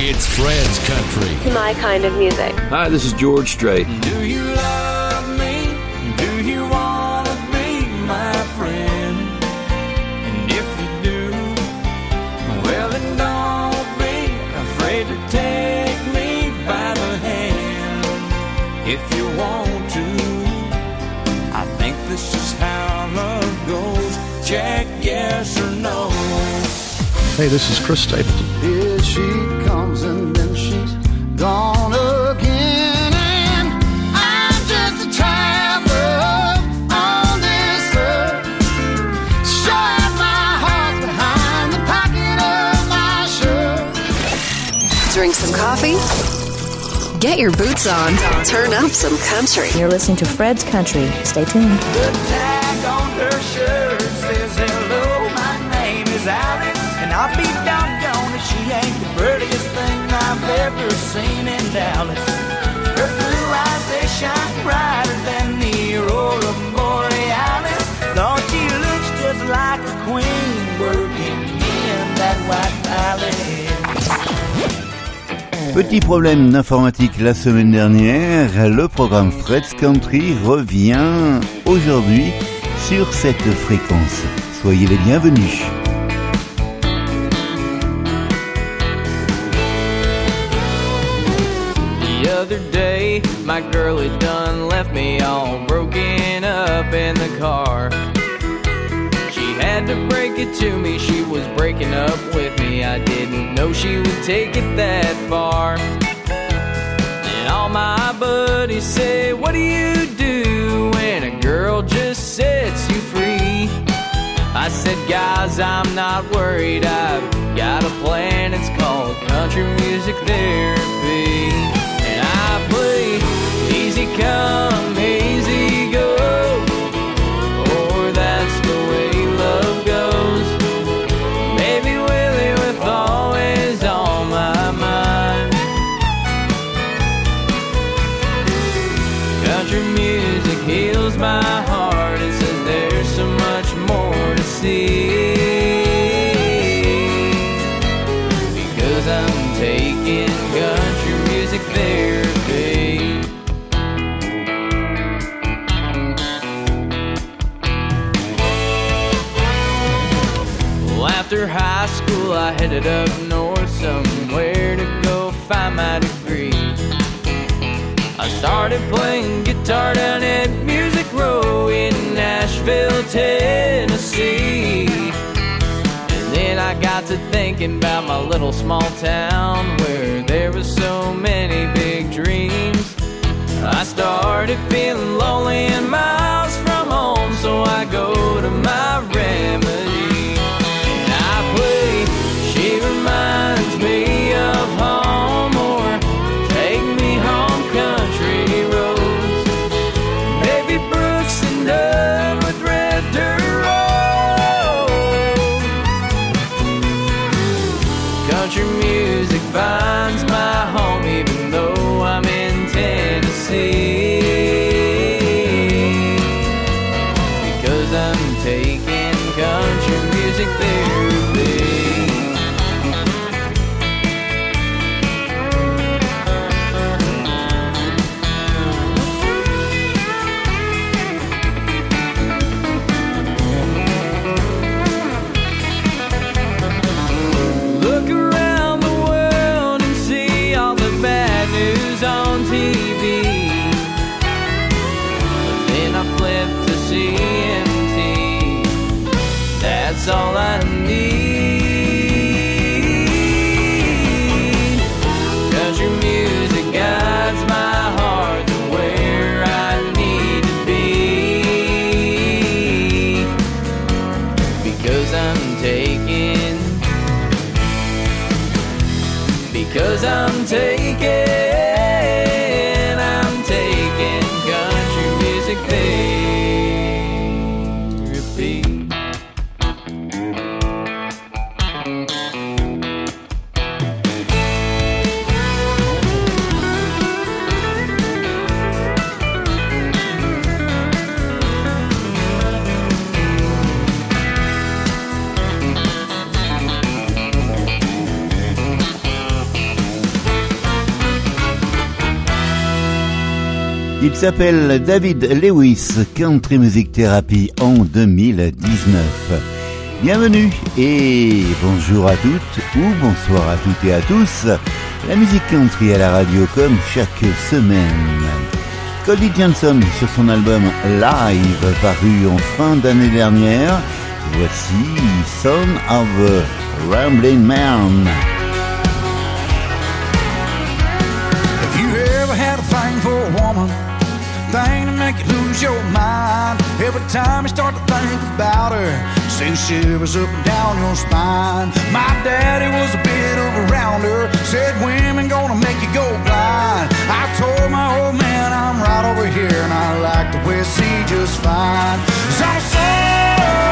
It's Fred's Country. My kind of music. Hi, this is George Strait. Do you love me? Do you want to be my friend? And if you do, well, then don't be afraid to take me by the hand. If you want to, I think this is how love goes. Check yes or no. Hey, this is Chris Stapleton. Here she gone again. And I'm just a traveler on this earth. Showing my heart behind the pocket of my shirt. Drink some coffee. Get your boots on. Turn up some country. You're listening to Fred's Country. Stay tuned. The tag on her shirt says, Hello, my name is Alice. Petit problème d'informatique la semaine dernière, le programme Fred's Country revient aujourd'hui sur cette fréquence. Soyez les bienvenus. My girl had done left me all broken up in the car. She had to break it to me, she was breaking up with me. I didn't know she would take it that far. And all my buddies say, What do you do when a girl just sets you free? I said, guys, I'm not worried. I've got a plan. It's called country music therapy. And I play easy. come, school, I headed up north somewhere to go find my degree. I started playing guitar down at Music Row in Nashville, Tennessee. And then I got to thinking about my little small town where there was so many big dreams. I started feeling lonely and miles from home, so I go to my I'm taking, s'appelle David Lewis, Country Music Therapy en 2019. Bienvenue et bonjour à toutes ou bonsoir à toutes et à tous. La musique country à la radio comme chaque semaine. Cody Johnson sur son album Live paru en fin d'année dernière. Voici Son of a Rambling Man. Make you lose your mind. Every time you start to think about her, sends shivers up and down your spine. My daddy was a bit of a rounder, said women gonna make you go blind. I told my old man I'm right over here, and I like the way I see just fine. i I'm son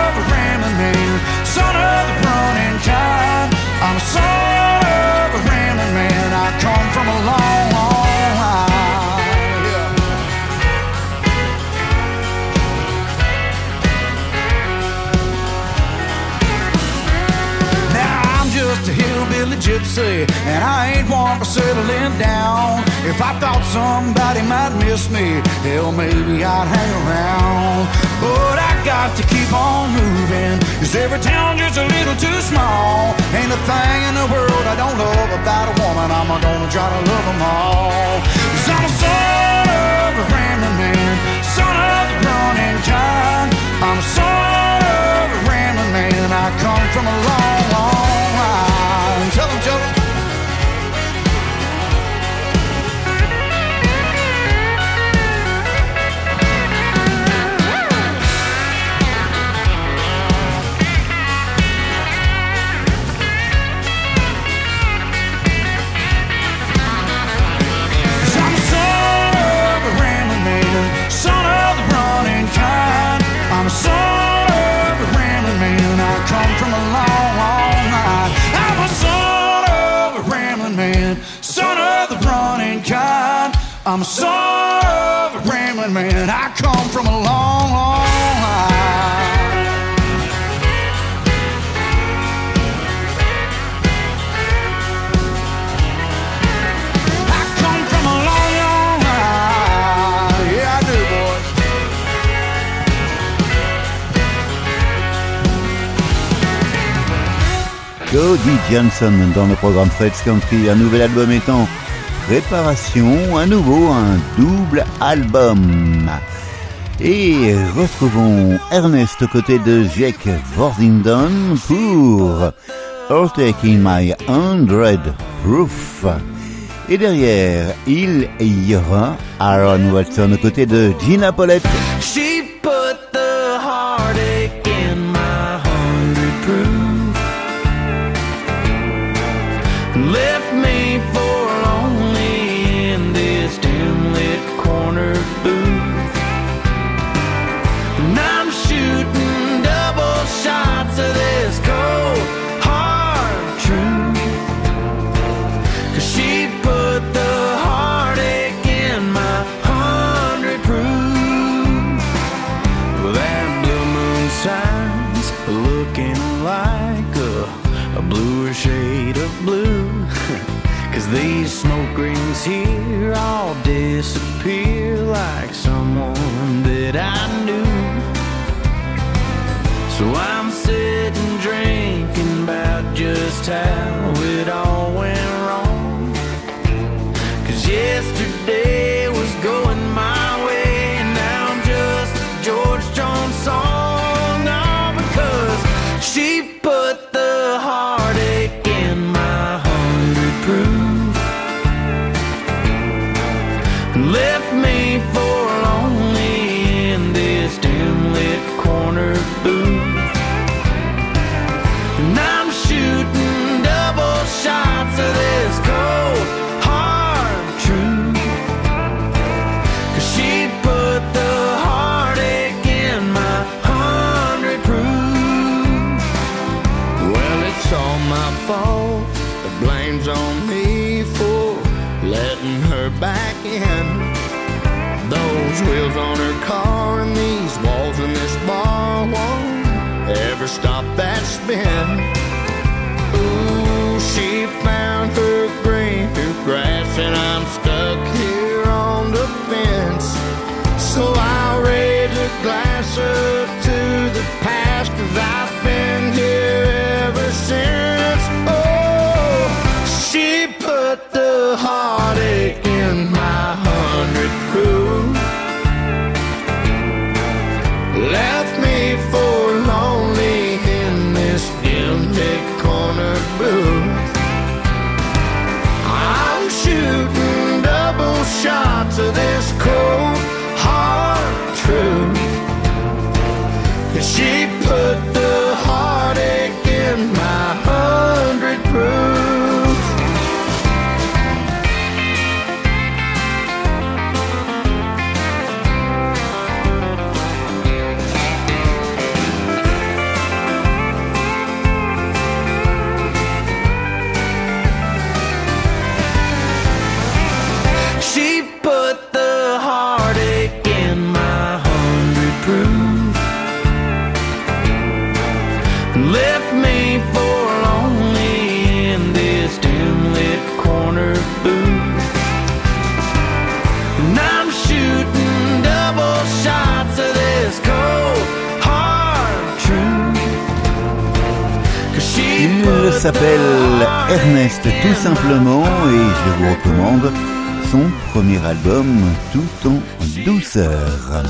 of a rambling man, son of the running kind. I'm a son of a rambling man. I come from a long, long just a hillbilly gypsy, and I ain't one for settling down. If I thought somebody might miss me, hell, maybe I'd hang around. But I got to keep on moving, cause every town just a little too small. Ain't a thing in the world I don't love about a woman, I'm gonna try to love them all. Cause I'm a son of a rambling man, son of the running kind. I'm a son of a rambling man, I come from a long, long. Tell them, Johnson dans le programme Fred's Country, un nouvel album en préparation, à nouveau un double album. Et retrouvons Ernest aux côtés de Jake Worthington pour All Taking My Hundred Proof. Et derrière, il y aura Aaron Watson aux côtés de Gina Paulette. S'appelle Ernest tout simplement et je vous recommande son premier album Tout en douceur.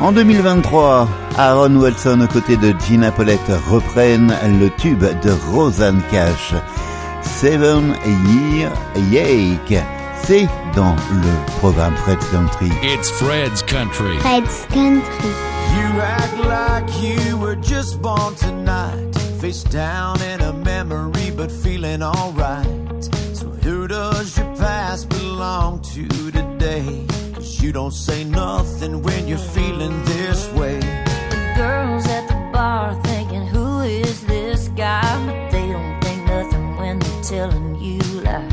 En 2023, Aaron Wilson aux côtés de Gina Paulette reprennent le tube de Rosanne Cash, Seven Year Yake. C'est dans le programme Fred's Country. It's Fred's Country. Fred's Country. You act like you were just born tonight. Face down in a memory, but feeling alright. So, who does your past belong to today? You don't say nothing when you're feeling this way. The girls at the bar thinking, who is this guy? But they don't think nothing when they're telling you lies.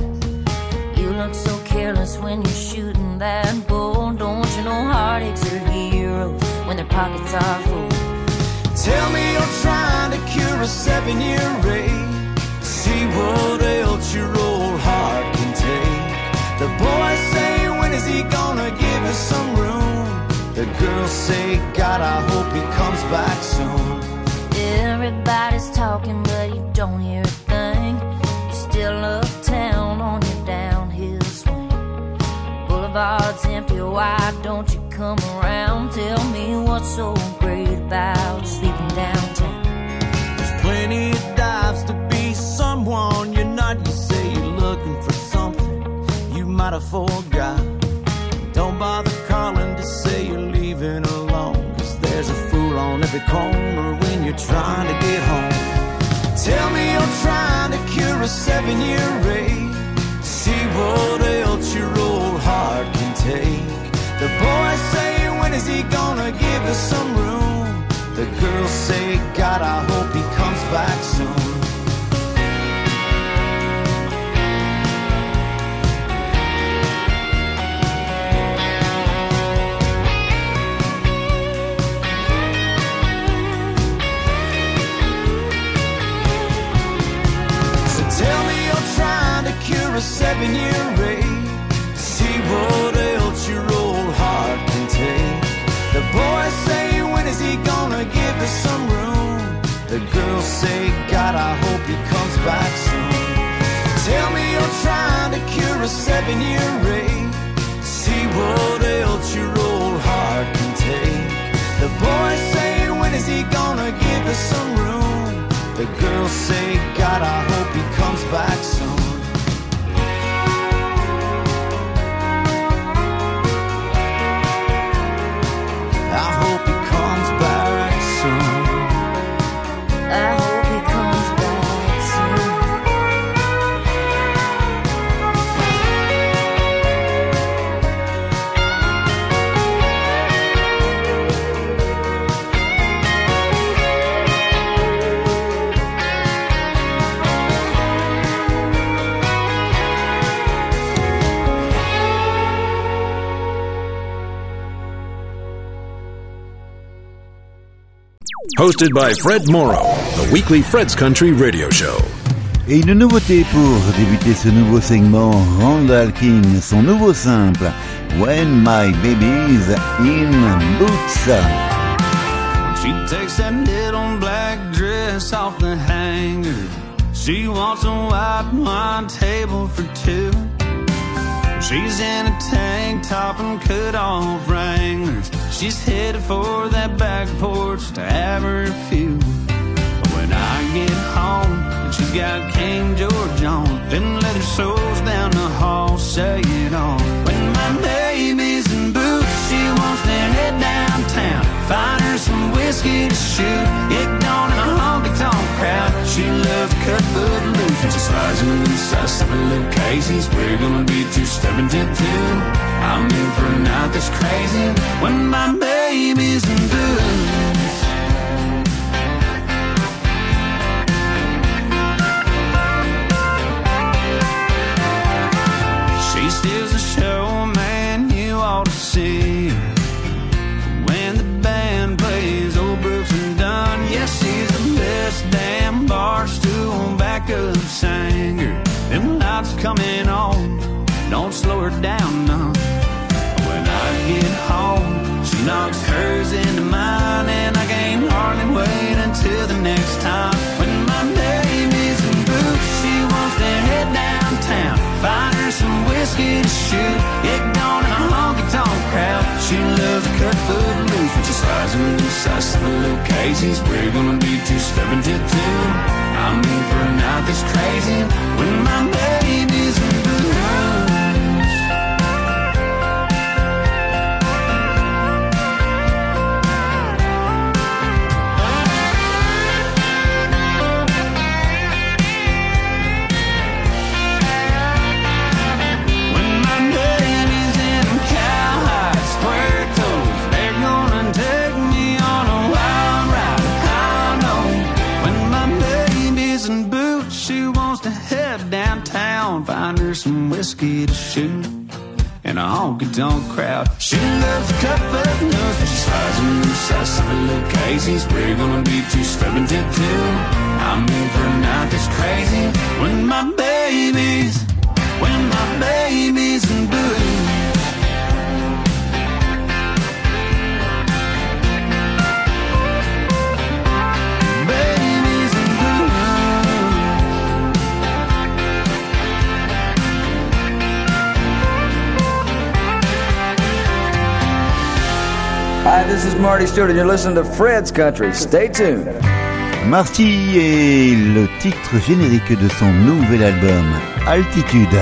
You look so when you're shooting that bull. Don't you know heartaches are heroes when their pockets are full? Tell me you're trying to cure a seven year ache. See what else your old heart can take. The boys say, when is he gonna give us some room? The girls say, God, I hope he comes back soon. Everybody's talking, but you don't hear a Boulevard's empty, why don't you come around? Tell me what's so great about sleeping downtown. There's plenty of dives to be someone you're not. You say you're looking for something you might have forgot. Don't bother calling to say you're leaving alone. Cause there's a fool on every corner when you're trying to get home. Tell me you're trying to cure a seven year ache. See what else your old heart can take. The boys say, when is he gonna give us some room? The girls say, God, I hope he comes back soon. Tell me I'll try to cure a seven year ache. What else your old heart can take. The boys say, when is he gonna give us some room? The girls say, God, I hope he comes back soon. Tell me you're trying to cure a seven year ache. See what else your old heart can take. The boys say, when is he gonna give us some room? The girls say, God, I hope he comes back soon. Hosted by Fred Morrow, the weekly Fred's Country radio show. Et une nouveauté pour débuter ce nouveau segment, Randall King, son nouveau simple, When My Baby's in Boots. She takes that little black dress off the hanger. She wants a white wine table for two. She's in a tank top and cut off wranglers. She's headed for that back porch to have her few. When I get home and she's got King George on, then leather soles down the hall say it all. When my baby's in boots, she wants to head downtown, find her some whiskey to shoot, get gone in a tonk crowd. She loves to cut foot loose, and she slides in the size seven little cases. We're gonna be two stepping to two. I'm in for a night that's crazy when my baby's in boots. Little Casey's. We're gonna be two stepping to two. I'm in for a night that's crazy when my baby's whiskey to shoot. In a honky tonk crowd, she loves to cut foot nose, but she slides in the size of a little Casey's. We're gonna be two stepping to two. I'm in for a night that's crazy. When my baby's when my baby's in blue. Hi, this is Marty Stewart, and you're listening to Fred's Country. Stay tuned. Marty est le titre générique de son nouvel album, Altitude.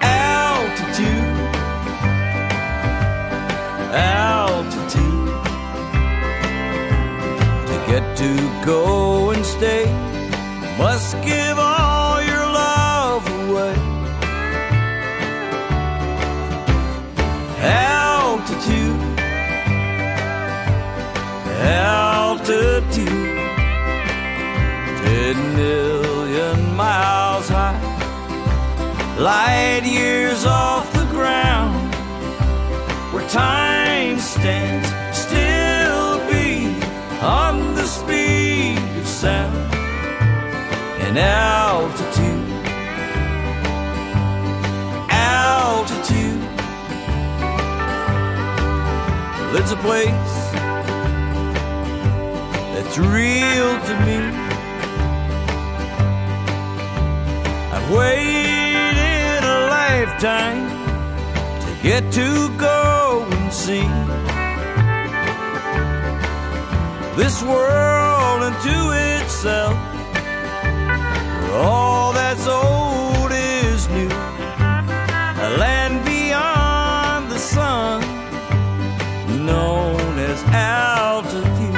altitude, altitude. To get to go must give all your love away. Altitude, altitude, ten million miles high light years off the ground where time stands and altitude. Altitude. It's a place that's real to me. I've waited a lifetime to get to go and see this world into itself, all that's old is new, a land beyond the sun, known as altitude.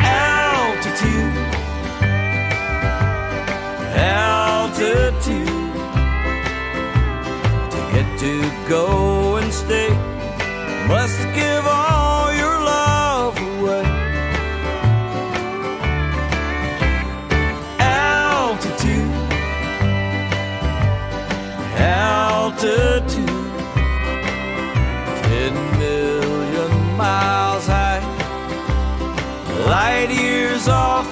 Altitude. Altitude. To get to go off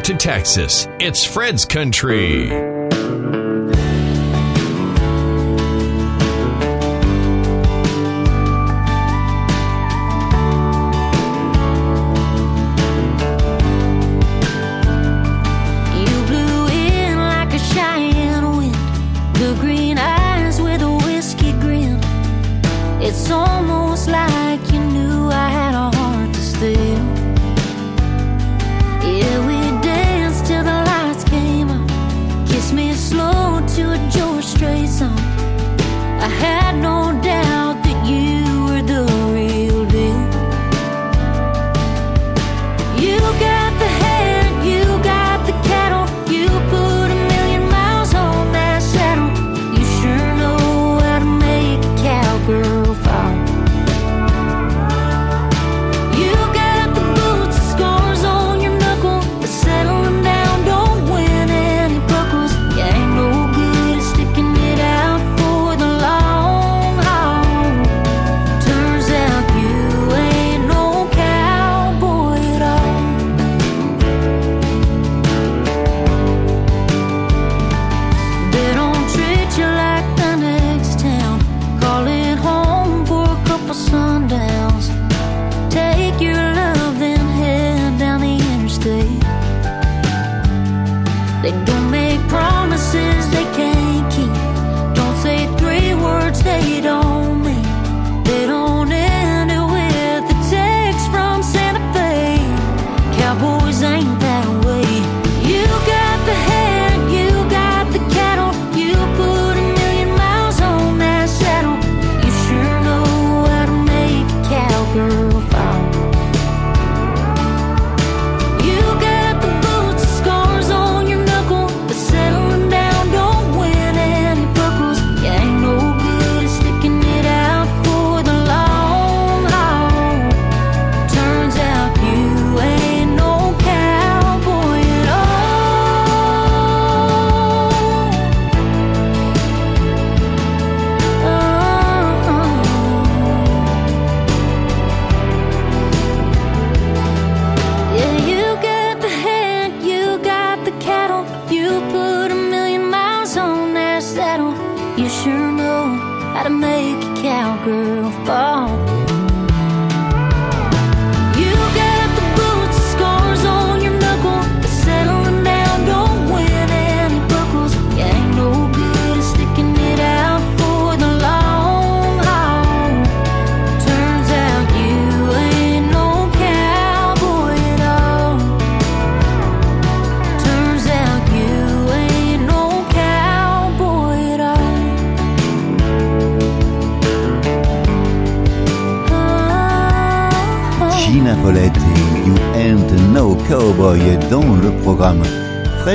to Texas, it's Fred's Country.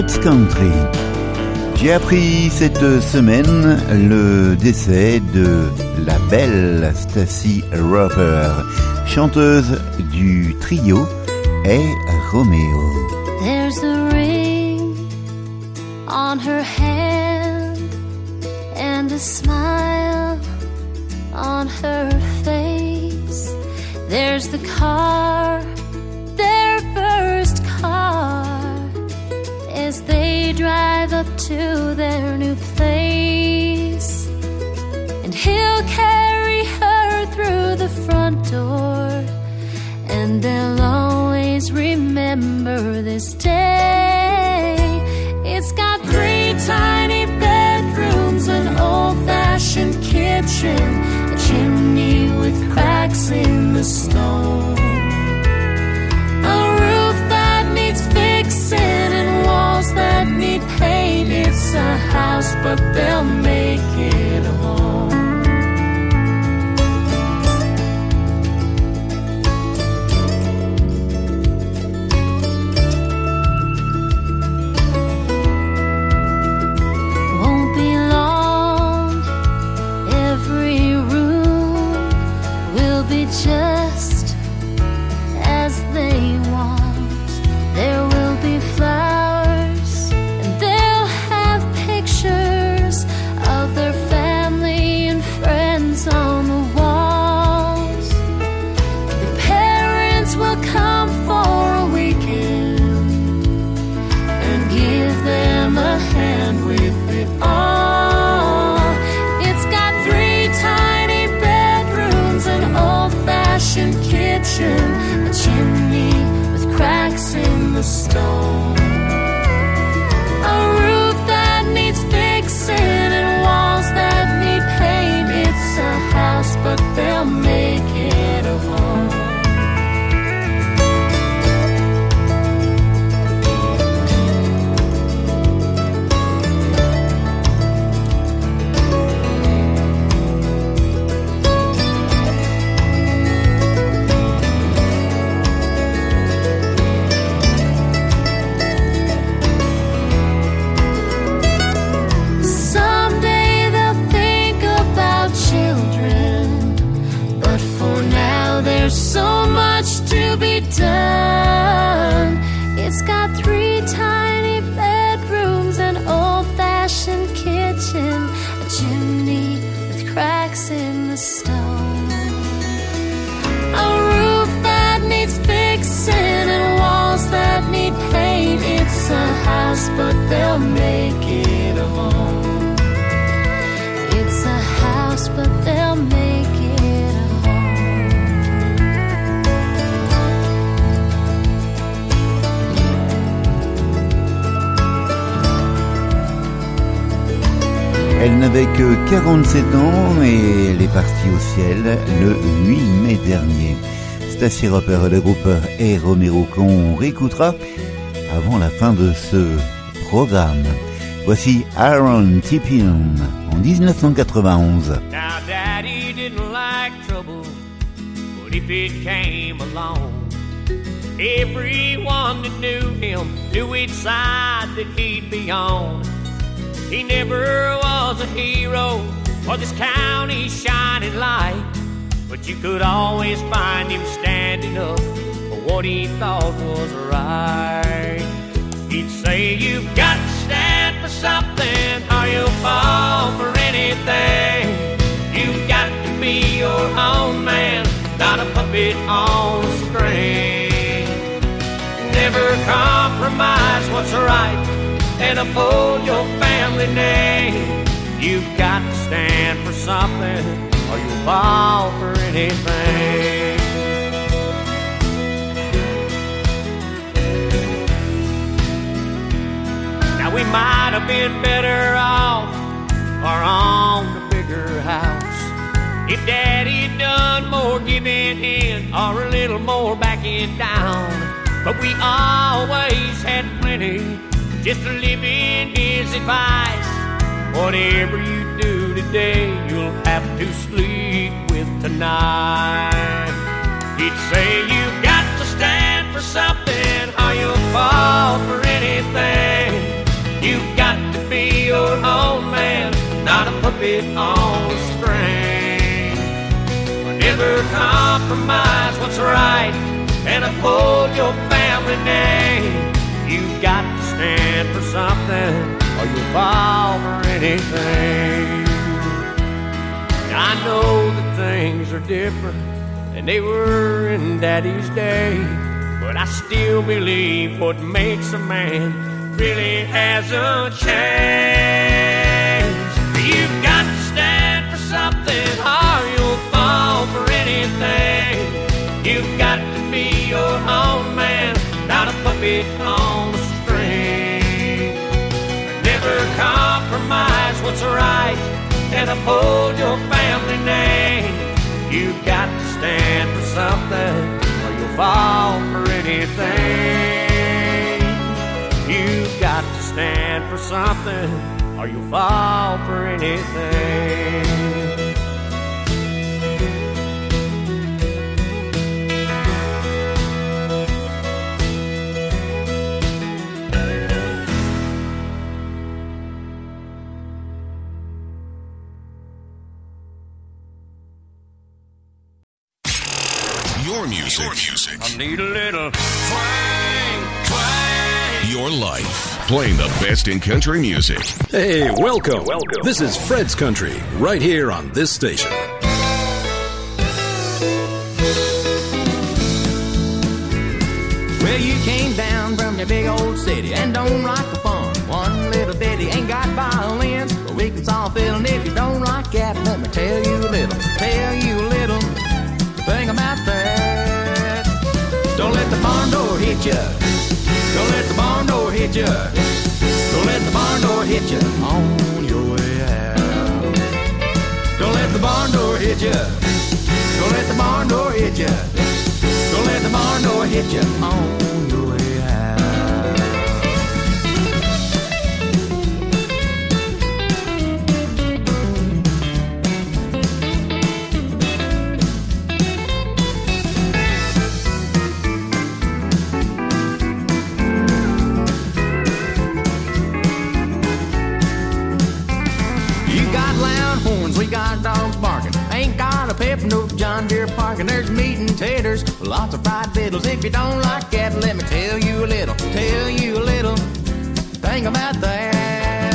Fred's Country. J'ai appris cette semaine le décès de la belle Stacy Roper, chanteuse du trio et Romeo. There's a ring on her hand and a smile on her face. There's the car drive up to their new place. And he'll carry her through the front door. And they'll always remember this day. It's got three tiny bedrooms, an old fashioned kitchen, a chimney with cracks in the stone. House, but they'll make it home. Ciel le 8 mai dernier. Stacy Roper et le groupe A. Romero qu'on réécoutera avant la fin de ce programme. Voici Aaron Tippin en 1991. Now, Daddy didn't like trouble, but if it came along, everyone that knew him knew which side that he'd be on. He never was a hero or this county's shining light, but you could always find him standing up for what he thought was right. He'd say, You've got to stand for something or you'll fall for anything. You've got to be your own man, not a puppet on a string. Never compromise what's right and uphold your family name. You've got to stand for something or you'll fall for anything. Now we might have been better off or on a bigger house if Daddy had done more giving in or a little more backing down. But we always had plenty just to live in his advice. Whatever you today, you'll have to sleep with tonight. He'd say you've got to stand for something or you'll fall for anything. You've got to be your own man, not a puppet on a string. Never compromise what's right and uphold your family name. You've got to stand for something or you'll fall for anything. I know that things are different than they were in Daddy's day, but I still believe what makes a man really hasn't changed. You've got to stand for something or you'll fall for anything. You've got to be your own man, not a puppet on a string. Never compromise what's right and uphold your family name. You've got to stand for something or you'll fall for anything. You've got to stand for something or you'll fall for anything. Music. Your music. I need a little twang, twang. Your life. Playing the best in country music. Hey, welcome. Welcome. This is Fred's Country, right here on this station. Well, you came down from your big old city and don't like the fun. One little bitty ain't got violins, but we can solve feeling if you don't like that. Let me tell you a little, tell you a little Don't let the barn door hit ya. Don't let the barn door hit ya. Don't let the barn door hit ya on your way out. Don't let the barn door hit ya. Don't let the barn door hit ya. Don't let the barn door hit ya on your way out. Taters, lots of fried fiddles. If you don't like that, let me tell you a little, tell you a little thing about that.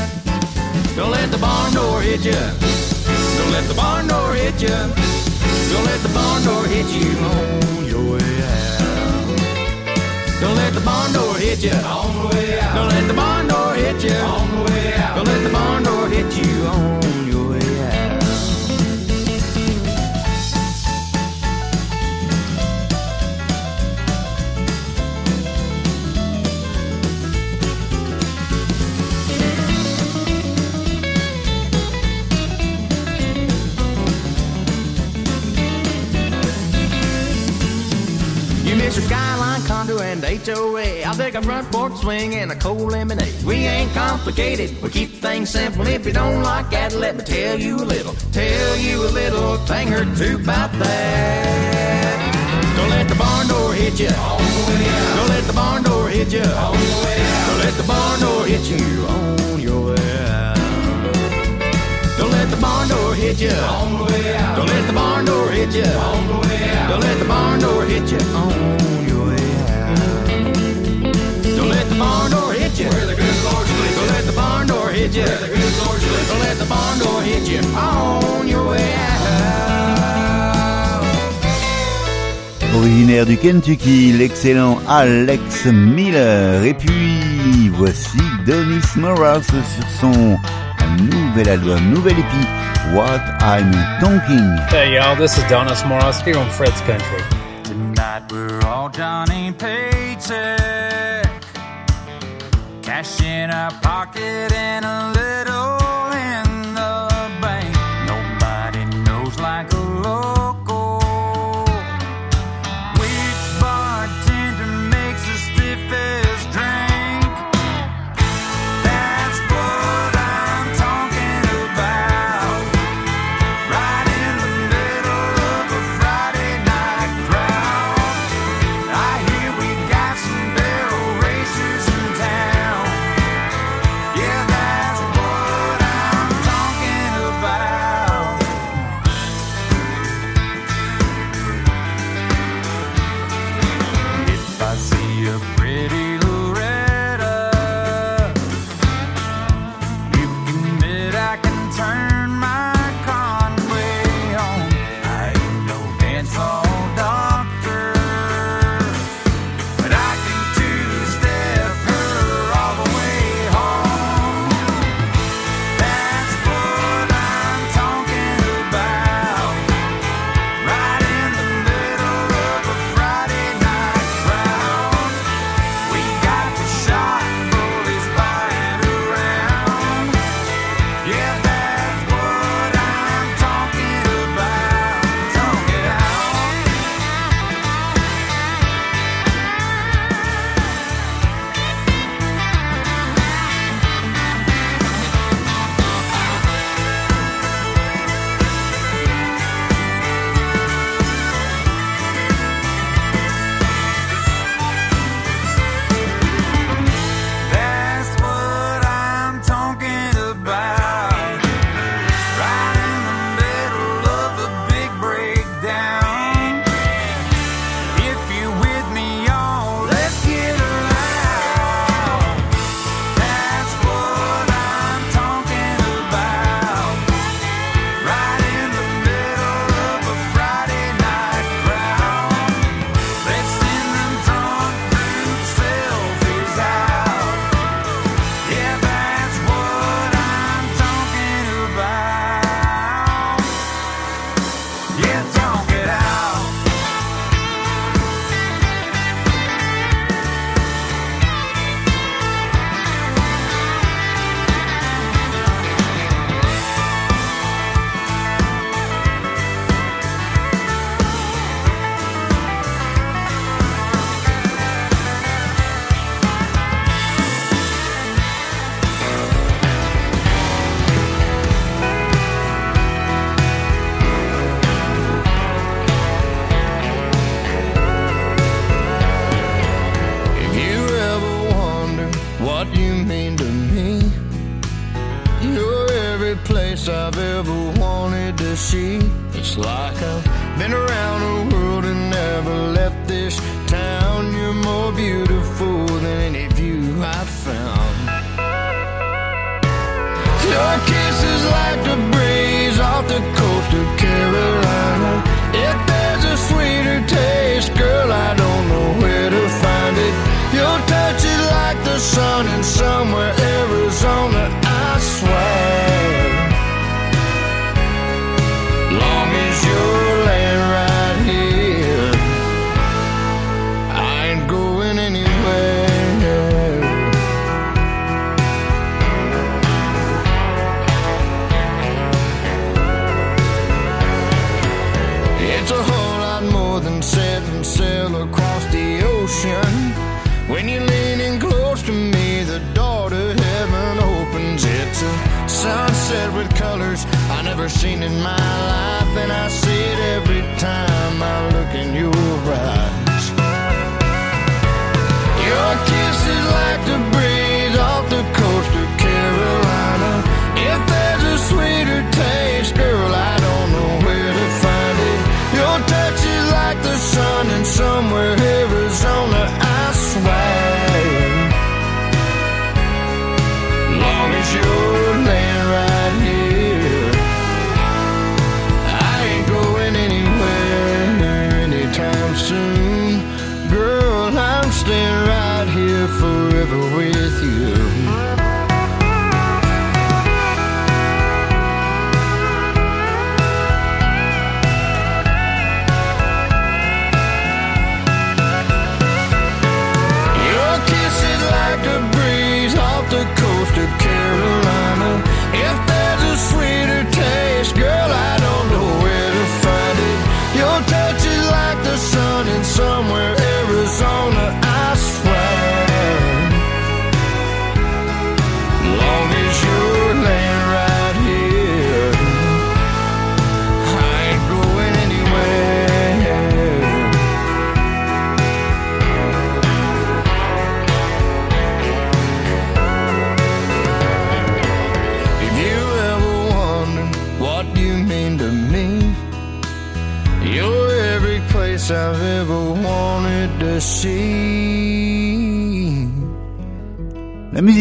Don't let the barn door hit you. Don't let the barn door hit you. Don't let the barn door hit you on your way out. Don't let the barn door hit ya. On the way out. Don't let the barn door hit ya. On the way out. Don't let the barn door hit you on your condo and HOA. I'll take a front porch swing and a cold lemonade. We ain't complicated, we keep things simple. If you don't like that, let me tell you a little, tell you a little thing or two about that. Don't let the barn door hit you. Don't let the barn door hit you. Don't let the barn door hit you on your way out. Don't let the barn door hit you. Don't let the barn door hit you. Don't let the barn door hit you on your the barn door hit you. Where the good Lord sleeps. Don't let the barn door hit you. Where the good Lord sleeps. Don't let the barn door hit you on your way out. Originaire du Kentucky, l'excellent Alex Miller. Et puis, voici Donis Morales sur son nouvel album, nouvel épi, What I'm Talking. Hey y'all, this is Donis Morris here on Fred's Country. Tonight we're all Johnny Paycheck. Cash in our pocket and a little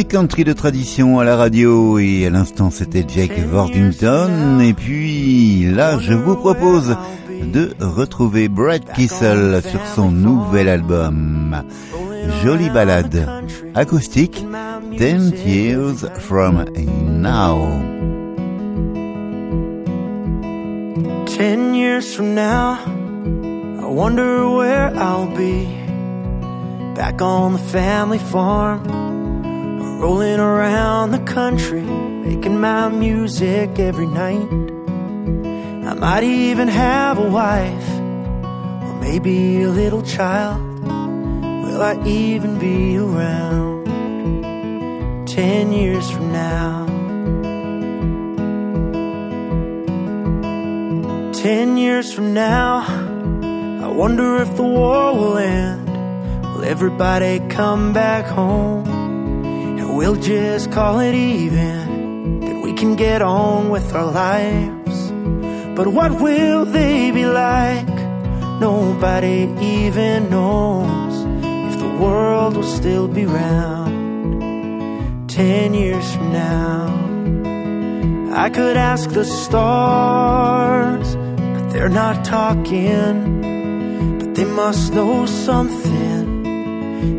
musique country de tradition à la radio et à l'instant c'était Jake Worthington et puis là je vous propose de retrouver Brad Kissel sur son nouvel album. Jolie balade acoustique Ten Years From Now. Ten years from now, I wonder where I'll be. Back on the family farm, rolling around the country, making my music every night. I might even have a wife, or maybe a little child. Will I even be around ten years from now? Ten years from now, I wonder if the war will end. Will everybody come back home? We'll just call it even. That we can get on with our lives. But what will they be like? Nobody even knows if the world will still be round. Ten years from now, I could ask the stars but they're not talking. But they must know something.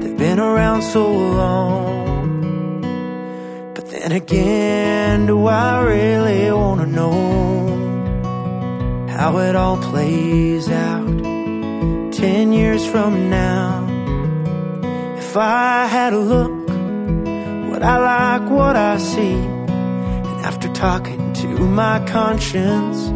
They've been around so long. Then again, do I really want to know how it all plays out ten years from now? If I had a look, what I like, what I see, and after talking to my conscience,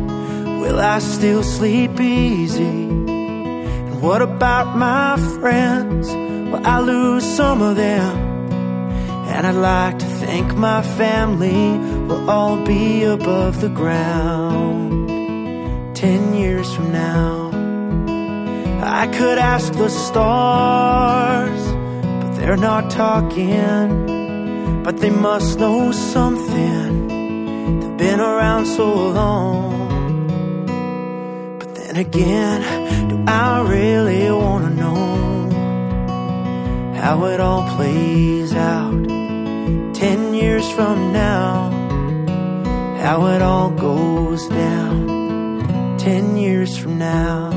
Will I still sleep easy? And what about my friends? Will I lose some of them? And I'd like to Thank my family, we'll all be above the ground. Ten years from now, I could ask the stars, but they're not talking. But they must know something. They've been around so long. But then again, do I really wanna know how it all plays out? ten years from now, how it all goes down ten years from now.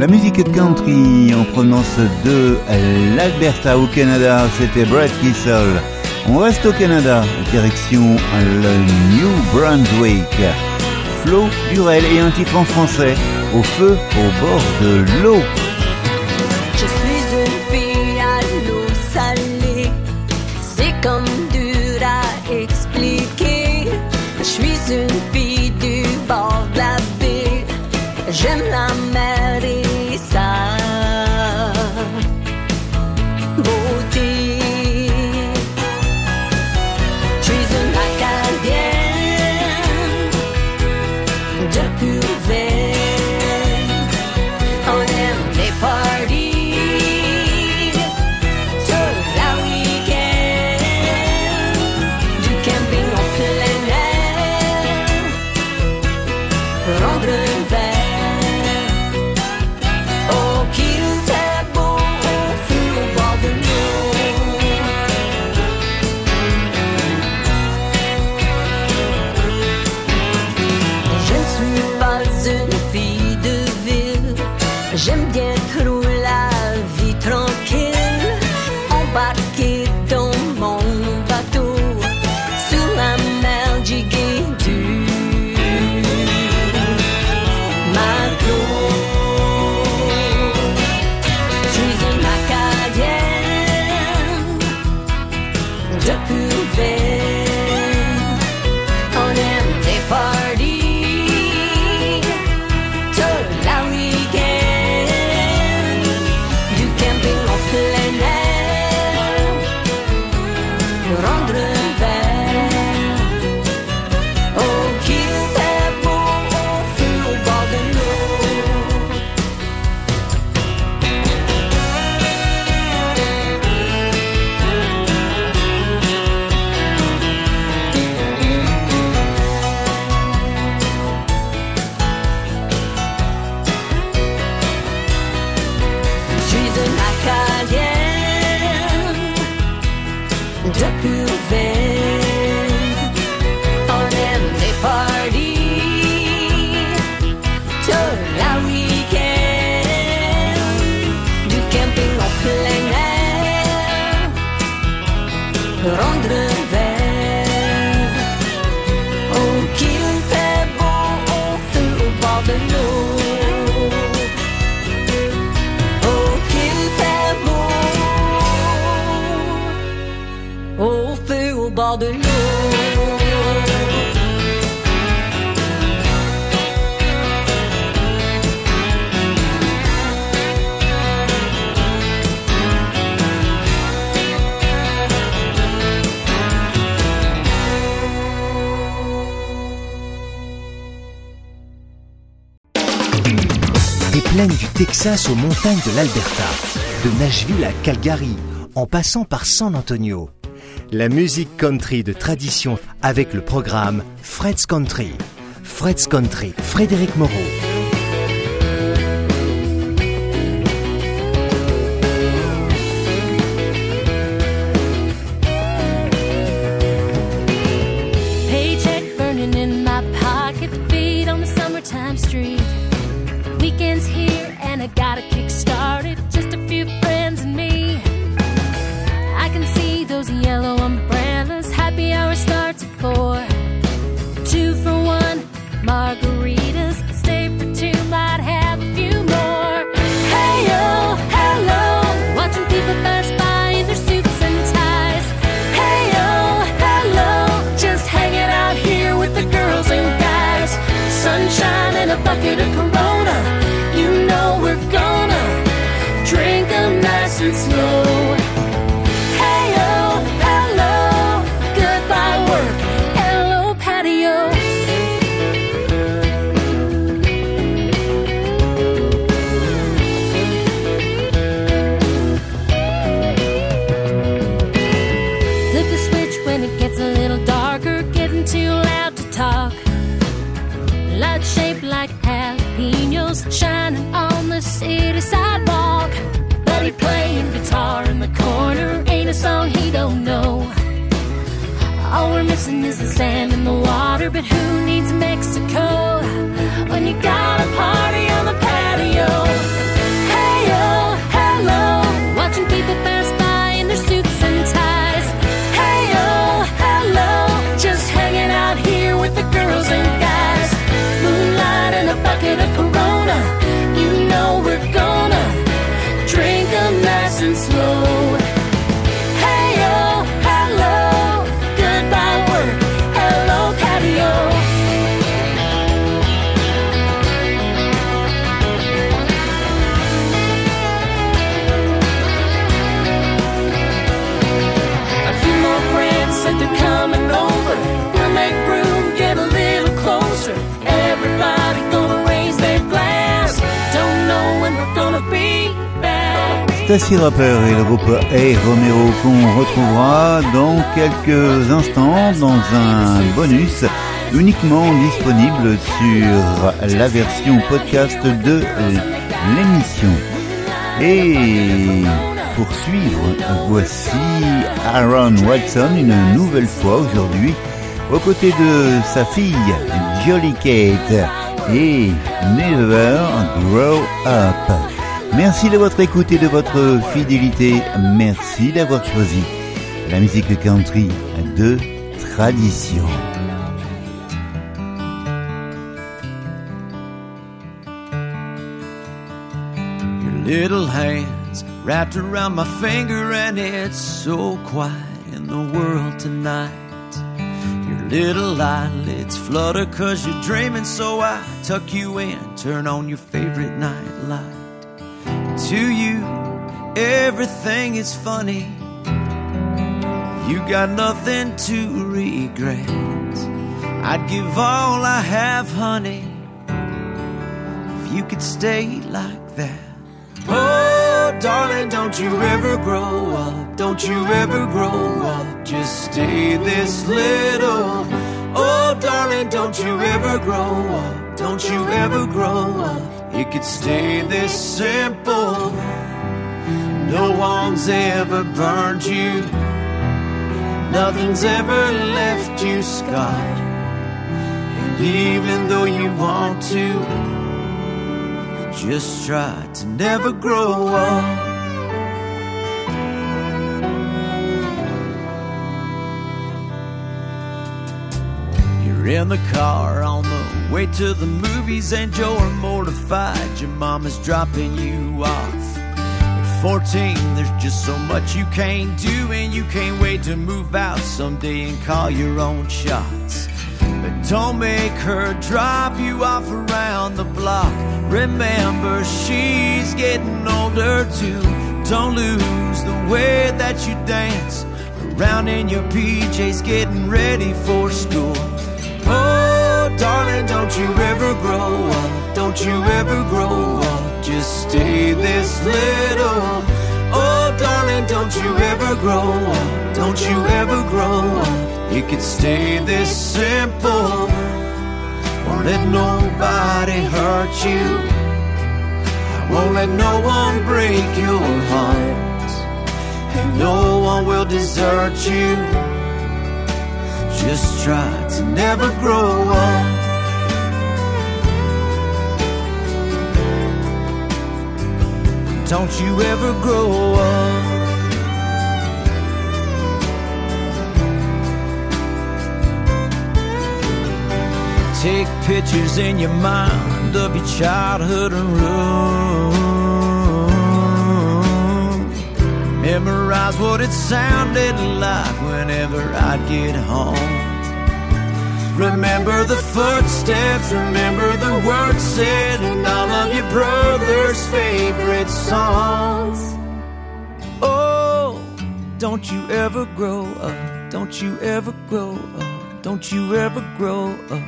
La musique country en provenance de l'Alberta au Canada, c'était Brad Kissel. On reste au Canada, direction le New Brunswick. Flo Durel et un titre en français, au feu au bord de l'eau. explique. l'eau, qu'il fait bon au feu au bord de l'eau. Oh, qu'il fait bon au feu au bord de l'eau. Texas aux montagnes de l'Alberta, de Nashville à Calgary, en passant par San Antonio. La musique country de tradition avec le programme Fred's Country. Fred's Country, Frédéric Moreau. Needs Stacy Rapper et le groupe A Romero qu'on retrouvera dans quelques instants dans un bonus uniquement disponible sur la version podcast de l'émission. Et pour suivre, voici Aaron Watson une nouvelle fois aujourd'hui aux côtés de sa fille Jolly Kate et Never Grow Up. Merci de votre écoute et de votre fidélité. Merci d'avoir choisi la musique country de tradition. Your little hands wrapped around my finger, and it's so quiet in the world tonight. Your little eyelids flutter cause you're dreaming, so I tuck you in, turn on your favorite night light. To you, everything is funny. You got nothing to regret. I'd give all I have, honey, if you could stay like that. Oh, darling, don't you ever grow up. Don't you ever grow up. Just stay this little. Oh, darling, don't you ever grow up. Don't you ever grow up. It could stay this simple. No one's ever burned you. Nothing's ever left you scarred. And even though you want to, just try to never grow up. In the car on the way to the movies, and you're mortified. Your mama's dropping you off. At 14, there's just so much you can't do, and you can't wait to move out someday and call your own shots. But don't make her drop you off around the block. Remember, she's getting older too. Don't lose the way that you dance around in your PJs, getting ready for school. Oh, darling, don't you ever grow up. Don't you ever grow up. Just stay this little. Oh, darling, don't you ever grow up. Don't you ever grow up. You could stay this simple. Won't let nobody hurt you. Won't let no one break your heart. And no one will desert you. Just try to never grow up. Don't you ever grow up. Take pictures in your mind of your childhood room. Memorize what it sounded like whenever I'd get home. Remember the footsteps, remember the words said, and all of your brother's favorite songs. Oh, don't you ever grow up, don't you ever grow up, don't you ever grow up.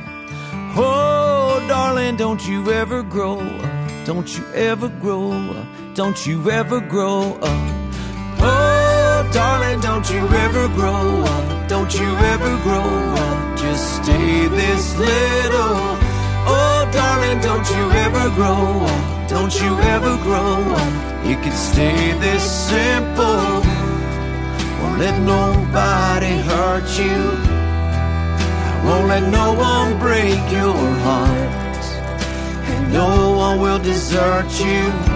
Oh, darling, don't you ever grow up, don't you ever grow up, don't you ever grow up. Oh, darling, don't you ever grow up, don't you ever grow up, just stay this little. Oh, darling, don't you ever grow up, don't you ever grow up, You could stay this simple. won't let nobody hurt you. Won't let no one break your heart. And no one will desert you.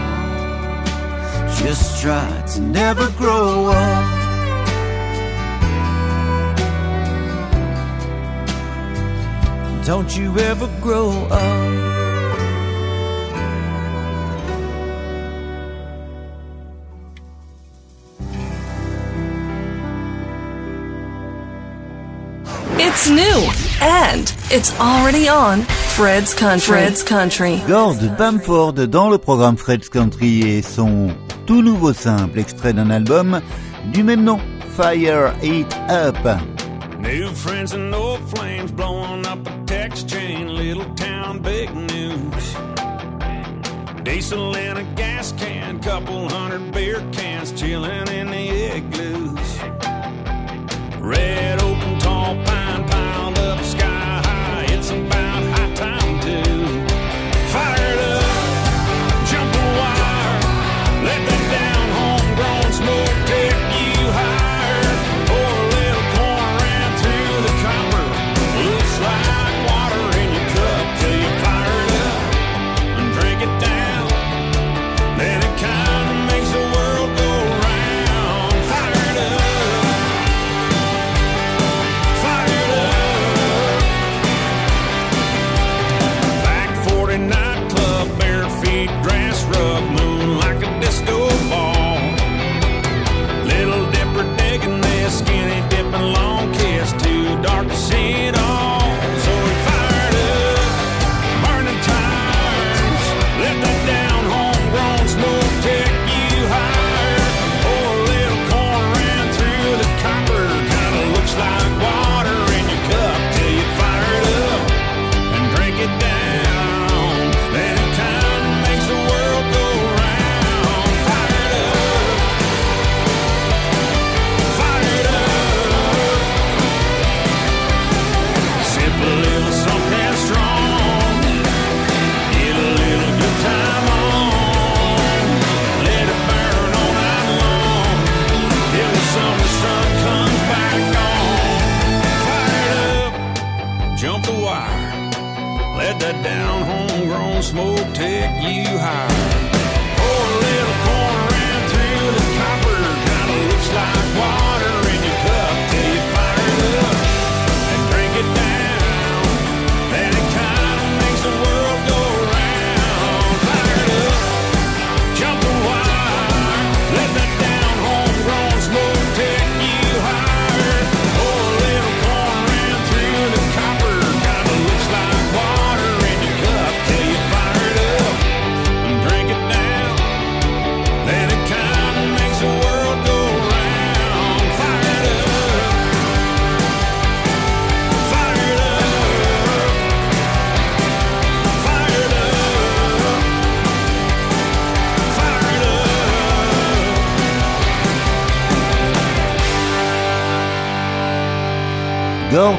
Just try to never grow up. Don't you ever grow up. It's new and it's already on Fred's Country. Fred's Country. Gord Bamford dans le programme Fred's Country et son tout nouveau simple extrait d'un album du même nom, Fire It Up. New friends and old flames blowing up a text chain, little town big news. Diesel in a gas can, couple hundred beer cans chilling in the igloos. Red open tall pine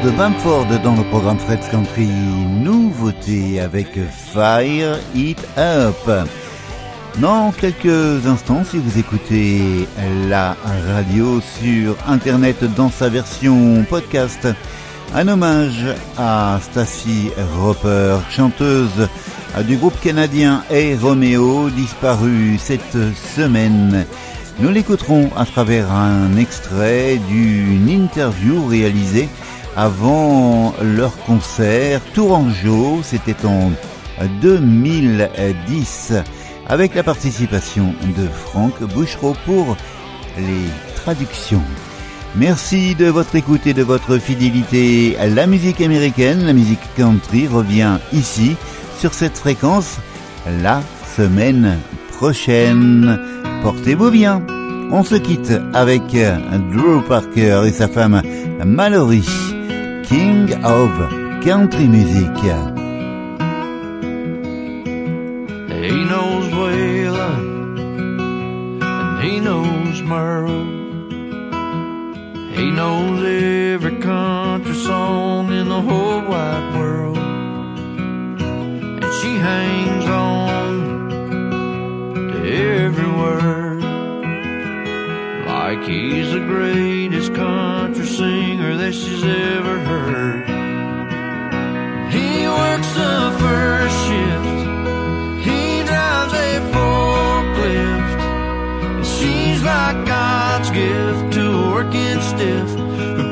Gord Bamford dans le programme Fred's Country, nouveauté avec Fire It Up. Dans quelques instants, si vous écoutez la radio sur Internet dans sa version podcast, un hommage à Stacy Roper, chanteuse du groupe canadien A Romeo, disparue cette semaine. Nous l'écouterons à travers un extrait d'une interview réalisée avant leur concert Tourangeau, c'était en 2010, avec la participation de Franck Bouchereau pour les traductions. Merci de votre écoute et de votre fidélité. La musique américaine, la musique country revient ici, sur cette fréquence, la semaine prochaine. Portez-vous bien. On se quitte avec Drew Parker et sa femme Mallory, King of Country Music.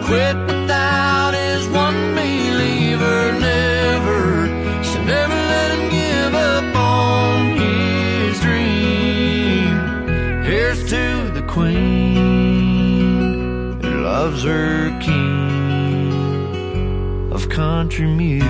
Quit without his one believer. Never, she never let him give up on his dream. Here's to the queen who loves her king of country music.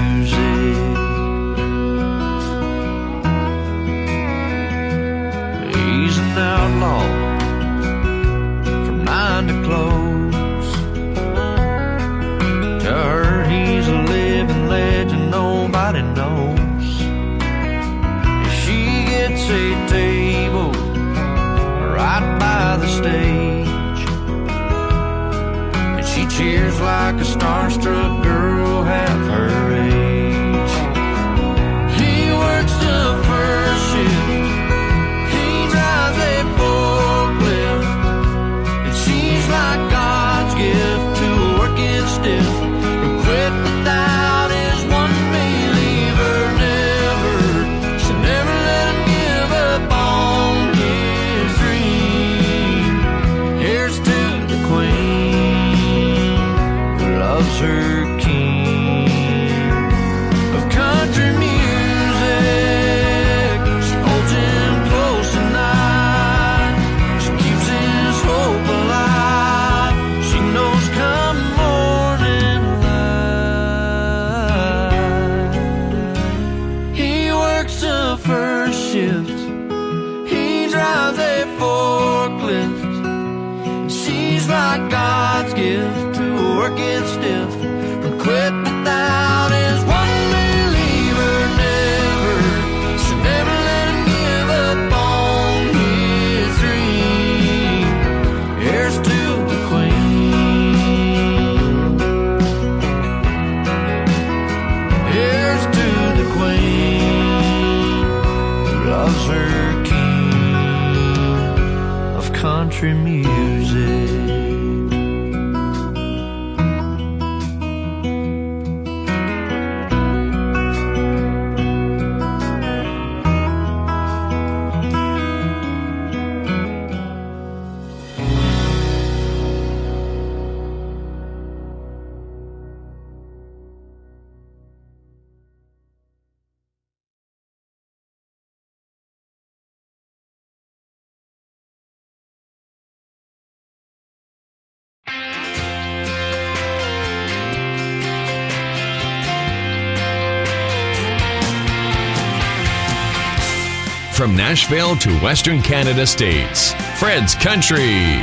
Nashville to Western Canada states, Fred's Country.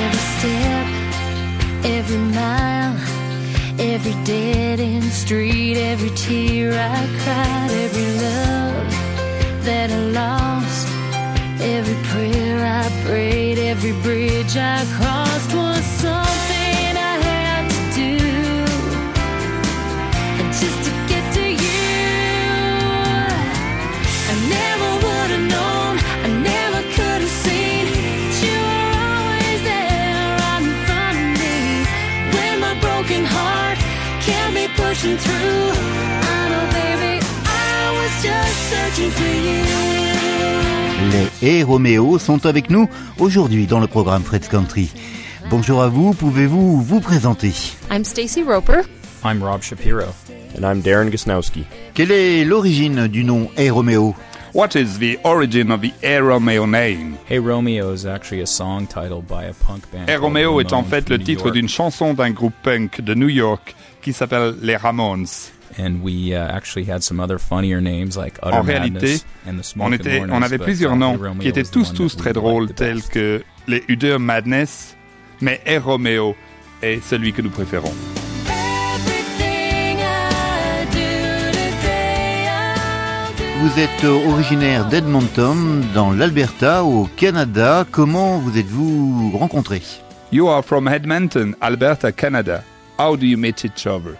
Every step, every mile, every dead end street, every tear I cried, every love that I lost, every prayer I prayed, every bridge I crossed Les et Roméo sont avec nous aujourd'hui dans le programme Fred's Country. Bonjour à vous, pouvez-vous vous présenter? I'm Stacy Roper. I'm Rob Shapiro. And I'm Darren Gusnowski. Quelle est l'origine du nom Hey Roméo? What is the origin of the Hey Romeo name? Hey Romeo is actually a song title by a punk band. Hey Romeo est en fait le titre d'une chanson d'un groupe punk de New York qui s'appelle les Ramones. And we uh, actually had some other funnier names like Utter En réalité, Madness and the Smoke on, and était, Mornings, on avait plusieurs uh, noms qui étaient tous tous that très drôles, tels que les Uder Madness, mais Hey Romeo est celui que nous préférons. Vous êtes originaire d'Edmonton, dans l'Alberta, au Canada. Comment vous êtes-vous rencontrés? You are from Edmonton, Alberta, Canada. How do you meet each other?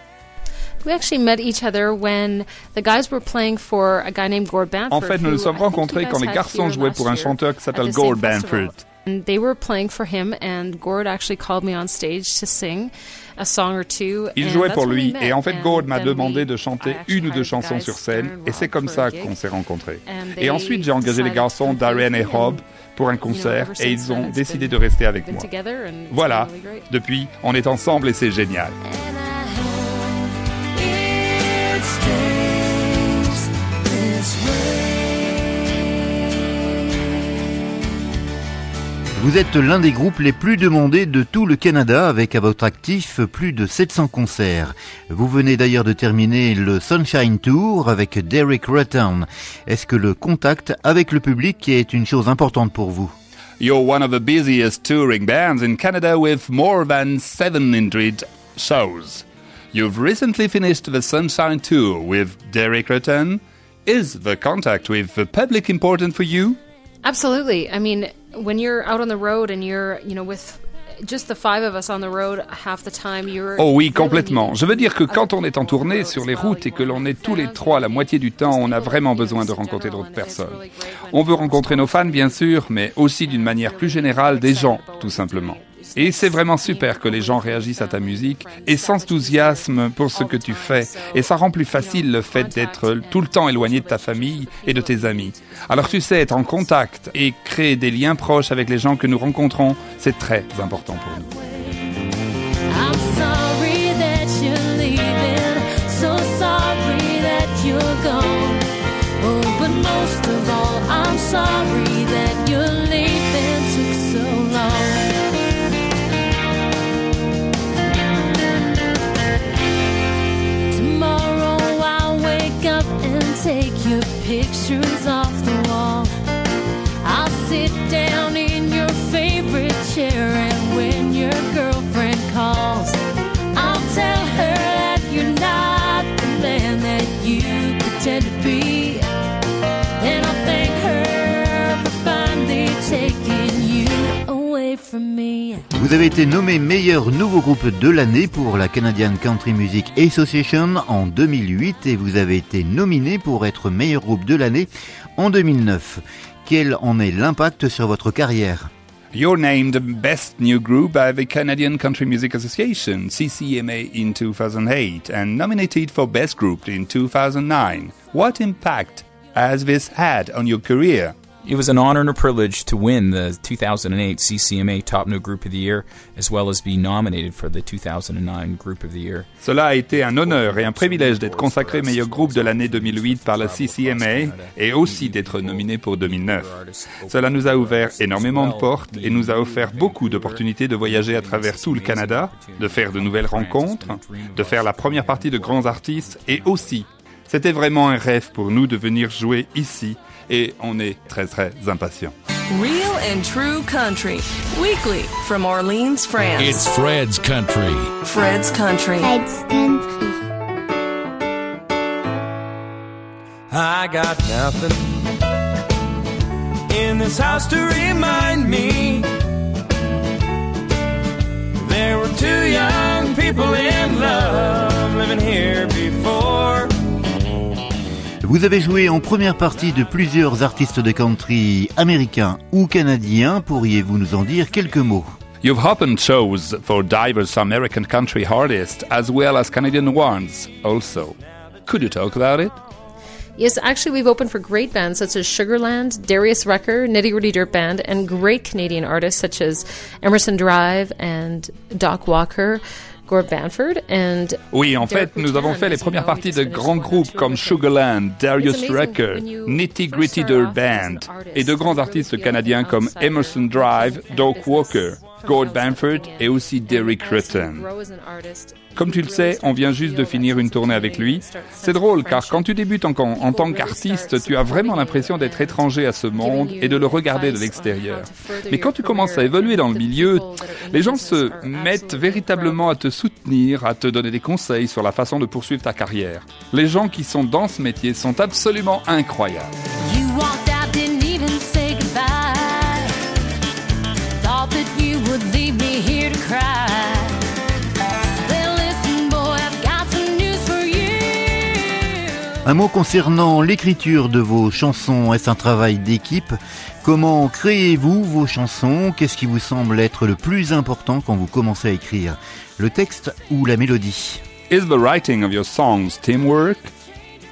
En fait, nous nous sommes rencontrés guys quand les garçons jouaient pour un chanteur qui s'appelle Gord. Banford. And they were playing for him, and Gord actually called me on stage to sing a song or two. Il and jouait that's pour lui et en fait Gord m'a demandé de chanter une ou deux chansons sur scène et c'est comme for ça qu'on s'est rencontrés. And Et ensuite j'ai engagé les decided garçons to Darren et Rob pour un concert et ils ont décidé de rester avec moi. Voilà, depuis on est ensemble et c'est génial. Vous êtes l'un des groupes les plus demandés de tout le Canada avec à votre actif plus de 700 concerts. Vous venez d'ailleurs de terminer le Sunshine Tour avec Derek Rutten. Est-ce que le contact avec le public est une chose importante pour vous? You're one of the busiest touring bands in Canada with more than 700 shows. You've recently finished the Sunshine Tour with Derek Rutten. Is the contact with the public important for you? Absolutely. I mean, when you're out on the road and you're, you know, with just the five of us on the road half the time, you're. Oh oui, complètement. Je veux dire que quand on est en tournée sur les routes et que l'on est tous les trois la moitié du temps, on a vraiment besoin de rencontrer d'autres personnes. On veut rencontrer nos fans, bien sûr, mais aussi d'une manière plus générale des gens, tout simplement. Et c'est vraiment super que les gens réagissent à ta musique et s'enthousiasment pour ce que tu fais. Et ça rend plus facile le fait d'être tout le temps éloigné de ta famille et de tes amis. Alors tu sais, être en contact et créer des liens proches avec les gens que nous rencontrons, c'est très important pour nous. You're you're gone. Oh, but most of all, I'm sorry that your leaving take your pictures off the wall. I'll sit down in your favorite chair and when your girlfriend Vous avez été nommé meilleur nouveau groupe de l'année pour la Canadian Country Music Association en 2008 et vous avez été nominé pour être meilleur groupe de l'année en 2009. Quel en est l'impact sur votre carrière? You're named Best New Group by the Canadian Country Music Association, CCMA, in 2008 and nominated for Best Group in 2009. What impact has this had on your career? It was an honor and a privilege to win the 2008 CCMA Top New Group of the Year, as well as be nominated for the 2009 Group of the Year. Cela a été un honneur et un privilège d'être consacré meilleur groupe de l'année 2008 par la CCMA et aussi d'être nominé pour 2009. Cela nous a ouvert énormément de portes et nous a offert beaucoup d'opportunités de voyager à travers tout le Canada, de faire de nouvelles rencontres, de faire la première partie de grands artistes et aussi, c'était vraiment un rêve pour nous de venir jouer ici et on est très très impatients. Real and True Country. Weekly from Orleans, France. It's Fred's Country. Fred's Country. I got nothing in this house to remind me. There were two young people in love living here before. Vous avez joué en première partie de plusieurs artistes de country américains ou canadiens. Pourriez-vous nous en dire quelques mots? You've opened shows for diverse American country artists as well as Canadian ones also. Could you talk about it? Yes, actually, we've opened for great bands such as Sugarland, Darius Rucker, Nitty Gritty Dirt Band, and great Canadian artists such as Emerson Drive and Doc Walker, oui, en fait, nous avons fait les premières parties de grands groupes comme Sugarland, Darius Rucker, Nitty Gritty Dirt Band et de grands artistes canadiens comme Emerson Drive, Doc Walker, Gord Banford et aussi Derek Rutten. Comme tu le sais, on vient juste de finir une tournée avec lui. C'est drôle car quand tu débutes en, en tant qu'artiste, tu as vraiment l'impression d'être étranger à ce monde et de le regarder de l'extérieur. Mais quand tu commences à évoluer dans le milieu, les gens se mettent véritablement à te soutenir, à te donner des conseils sur la façon de poursuivre ta carrière. Les gens qui sont dans ce métier sont absolument incroyables. Un mot concernant l'écriture de vos chansons. Est-ce un travail d'équipe? Comment créez-vous vos chansons? Qu'est-ce qui vous semble être le plus important quand vous commencez à écrire? Le texte ou la mélodie? Is the writing of your songs teamwork?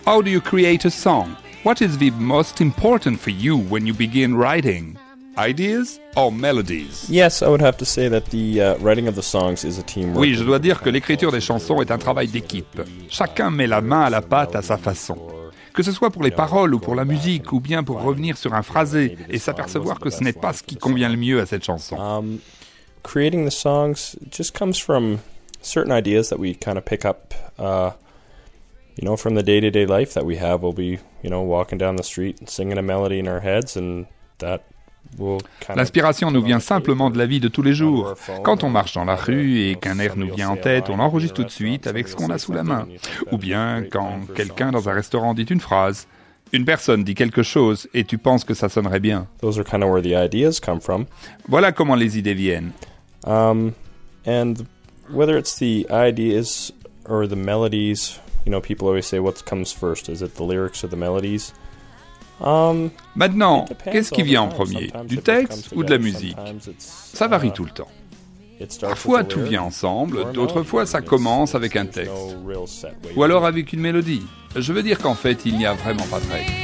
What is the most important for you when you begin writing? Ideas or melodies? Yes, I would have to say that the uh, writing of the songs is a teamwork. Oui, je dois dire que l'écriture des chansons est un travail d'équipe. Chacun met la main à la pâte à sa façon. Que ce soit pour les paroles ou pour la musique, ou bien pour revenir sur un phrasé et s'apercevoir que ce n'est pas ce qui convient le mieux à cette chanson. Um, creating the songs just comes from certain ideas that we kind of pick up, uh, you know, from the day to day life that we have. We'll be, you know, walking down the street and singing a melody in our heads, and that L'inspiration nous vient simplement de la vie de tous les jours. Quand on marche dans la rue et qu'un air nous vient en tête, on enregistre tout de suite avec ce qu'on a sous la main. Ou bien quand quelqu'un dans un restaurant dit une phrase. Une personne dit quelque chose et tu penses que ça sonnerait bien. those are kind of where the ideas come from. Voilà comment les idées viennent. Um, and whether it's the ideas or the melodies, you know, people always say, what comes first? Is it the lyrics or the melodies? Um, Maintenant, qu'est-ce qui vient en premier? Du texte ou de la musique? Ça varie uh, tout le temps. Parfois tout vient ensemble, d'autres fois ça commence avec un texte. Ou alors avec une mélodie. Je veux dire qu'en fait, il n'y a vraiment pas de règle.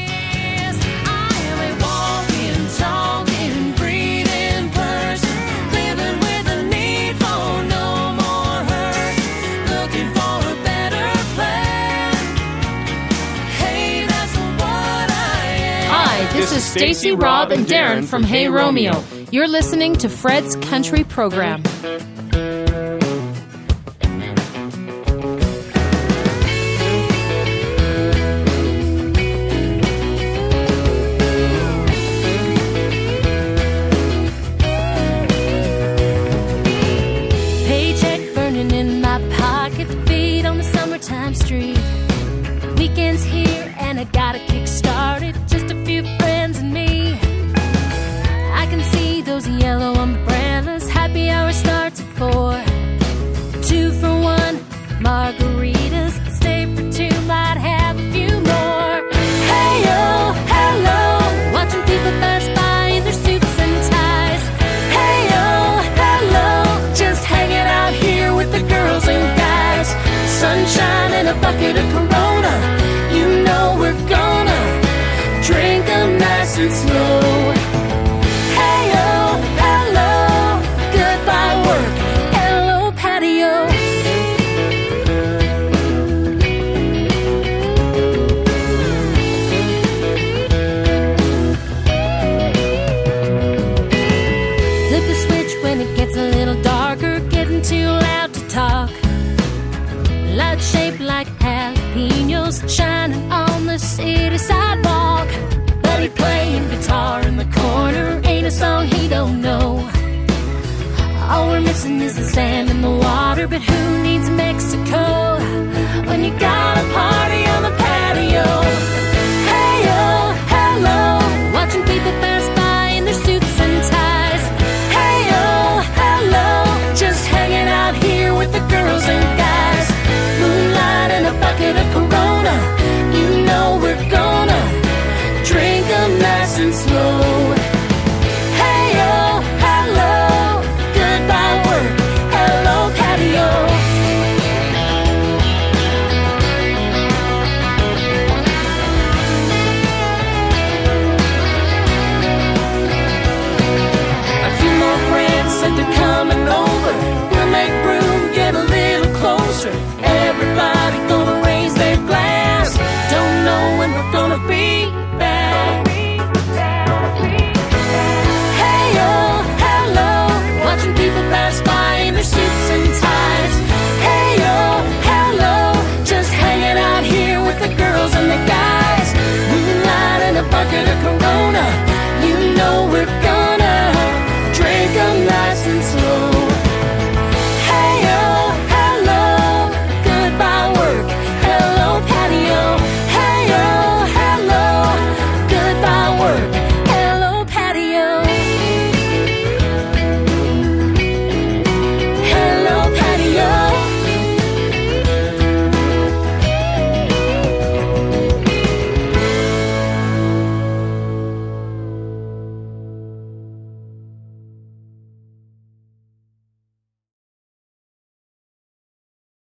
Is Stacie, Rob, and Darren from Hey Romeo. You're listening to Fred's Country Program. Of Corona. You know we're gonna drink 'em nice and slow.